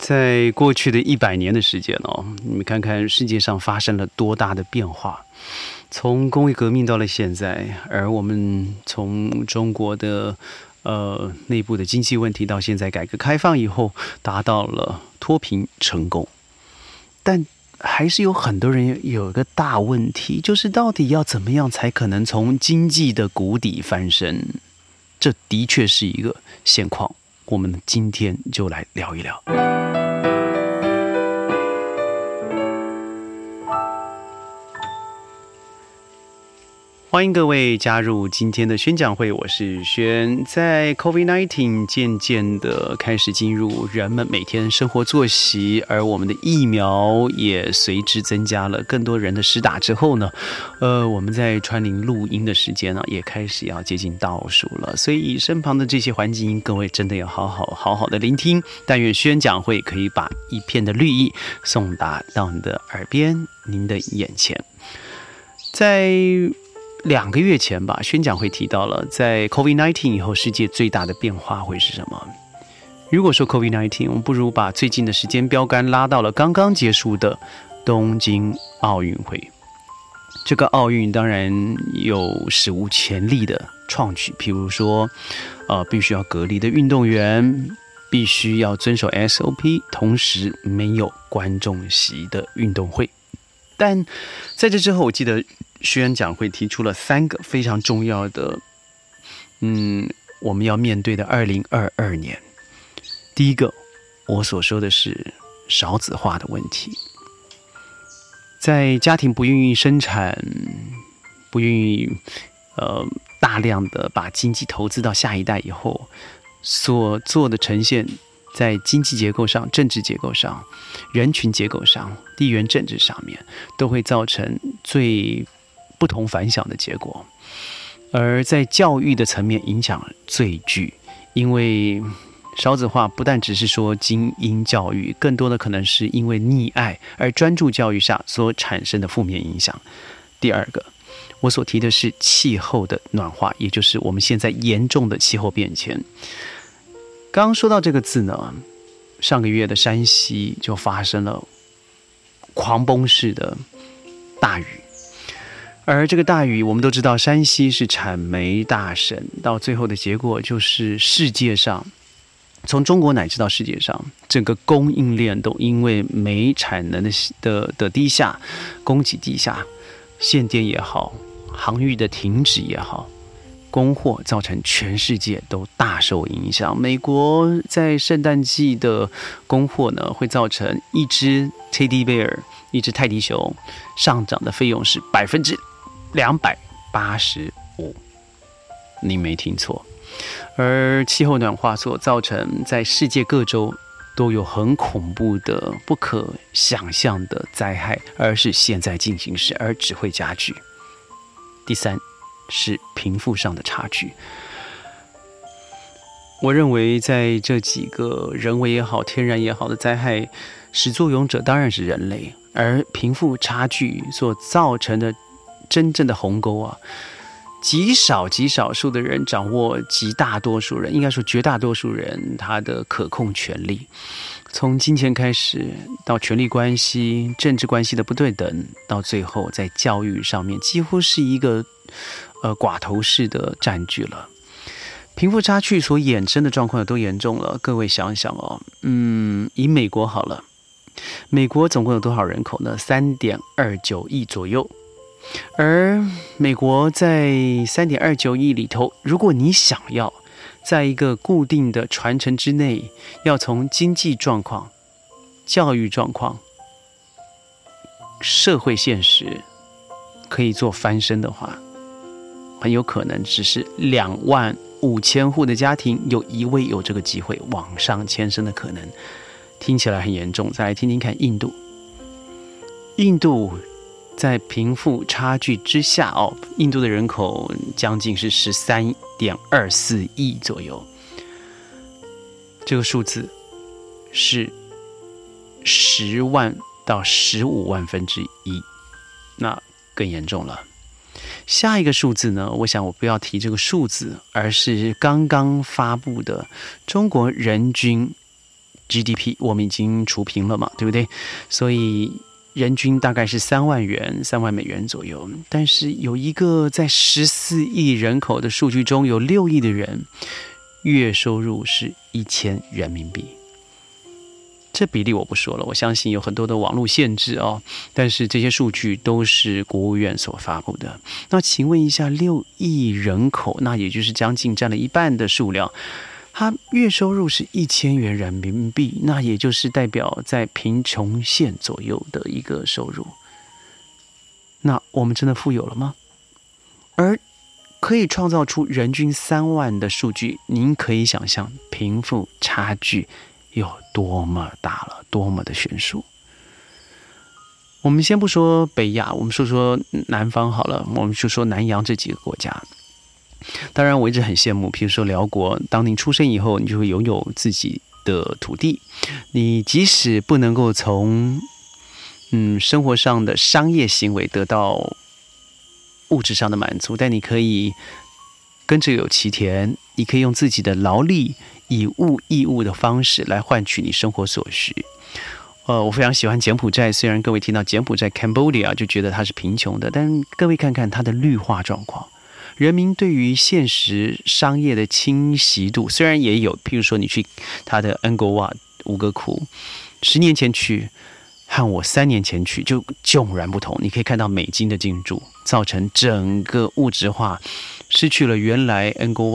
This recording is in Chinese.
在过去的一百年的时间哦，你们看看世界上发生了多大的变化。从工业革命到了现在，而我们从中国的呃内部的经济问题到现在改革开放以后，达到了脱贫成功，但还是有很多人有一个大问题，就是到底要怎么样才可能从经济的谷底翻身？这的确是一个现况。我们今天就来聊一聊。欢迎各位加入今天的宣讲会，我是轩。在 COVID-19 渐渐的开始进入人们每天生活作息，而我们的疫苗也随之增加了更多人的施打之后呢，呃，我们在川林录音的时间呢，也开始要接近倒数了。所以身旁的这些环境，各位真的要好好好好的聆听。但愿宣讲会可以把一片的绿意送达到你的耳边、您的眼前，在。两个月前吧，宣讲会提到了，在 COVID-19 以后，世界最大的变化会是什么？如果说 COVID-19，我们不如把最近的时间标杆拉到了刚刚结束的东京奥运会。这个奥运当然有史无前例的创举，譬如说，呃，必须要隔离的运动员，必须要遵守 SOP，同时没有观众席的运动会。但在这之后，我记得。宣讲会提出了三个非常重要的，嗯，我们要面对的二零二二年。第一个，我所说的是少子化的问题，在家庭不愿意生产、不愿意呃大量的把经济投资到下一代以后，所做的呈现，在经济结构上、政治结构上、人群结构上、地缘政治上面，都会造成最。不同凡响的结果，而在教育的层面影响最巨，因为少子化不但只是说精英教育，更多的可能是因为溺爱而专注教育下所产生的负面影响。第二个，我所提的是气候的暖化，也就是我们现在严重的气候变迁。刚刚说到这个字呢，上个月的山西就发生了狂风式的大雨。而这个大雨，我们都知道，山西是产煤大省，到最后的结果就是世界上，从中国乃至到世界上，整个供应链都因为煤产能的的的低下，供给低下，限电也好，航运的停止也好，供货造成全世界都大受影响。美国在圣诞季的供货呢，会造成一只 Teddy Bear，一只泰迪熊上涨的费用是百分之。两百八十五，你没听错。而气候暖化所造成，在世界各州都有很恐怖的、不可想象的灾害，而是现在进行时，而只会加剧。第三是贫富上的差距。我认为，在这几个人为也好、天然也好的灾害，始作俑者当然是人类，而贫富差距所造成的。真正的鸿沟啊，极少极少数的人掌握极大多数人，应该说绝大多数人他的可控权力。从金钱开始，到权力关系、政治关系的不对等，到最后在教育上面，几乎是一个呃寡头式的占据了。贫富差距所衍生的状况有多严重了？各位想想哦，嗯，以美国好了，美国总共有多少人口呢？三点二九亿左右。而美国在三点二九亿里头，如果你想要在一个固定的传承之内，要从经济状况、教育状况、社会现实可以做翻身的话，很有可能只是两万五千户的家庭有一位有这个机会往上迁升的可能，听起来很严重。再来听听看印度，印度。在贫富差距之下哦，印度的人口将近是十三点二四亿左右，这个数字是十万到十五万分之一，那更严重了。下一个数字呢？我想我不要提这个数字，而是刚刚发布的中国人均 GDP，我们已经除平了嘛，对不对？所以人均大概是三万元、三万美元左右。但是有一个在十四亿人口的数据中，有六亿的人月收入是一千人民币。这比例我不说了，我相信有很多的网络限制哦。但是这些数据都是国务院所发布的。那请问一下，六亿人口，那也就是将近占了一半的数量，他月收入是一千元人民币，那也就是代表在贫穷线左右的一个收入。那我们真的富有了吗？而可以创造出人均三万的数据，您可以想象贫富差距。有多么大了，多么的悬殊。我们先不说北亚，我们说说南方好了。我们就说南洋这几个国家。当然，我一直很羡慕，比如说辽国。当您出生以后，你就会拥有自己的土地。你即使不能够从嗯生活上的商业行为得到物质上的满足，但你可以跟着有其田，你可以用自己的劳力。以物易物的方式来换取你生活所需。呃，我非常喜欢柬埔寨。虽然各位听到柬埔寨 （Cambodia） 就觉得它是贫穷的，但各位看看它的绿化状况，人民对于现实商业的侵袭度，虽然也有，譬如说你去他的恩格瓦五个窟，十年前去和我三年前去就迥然不同。你可以看到美金的进驻，造成整个物质化失去了原来恩格瓦。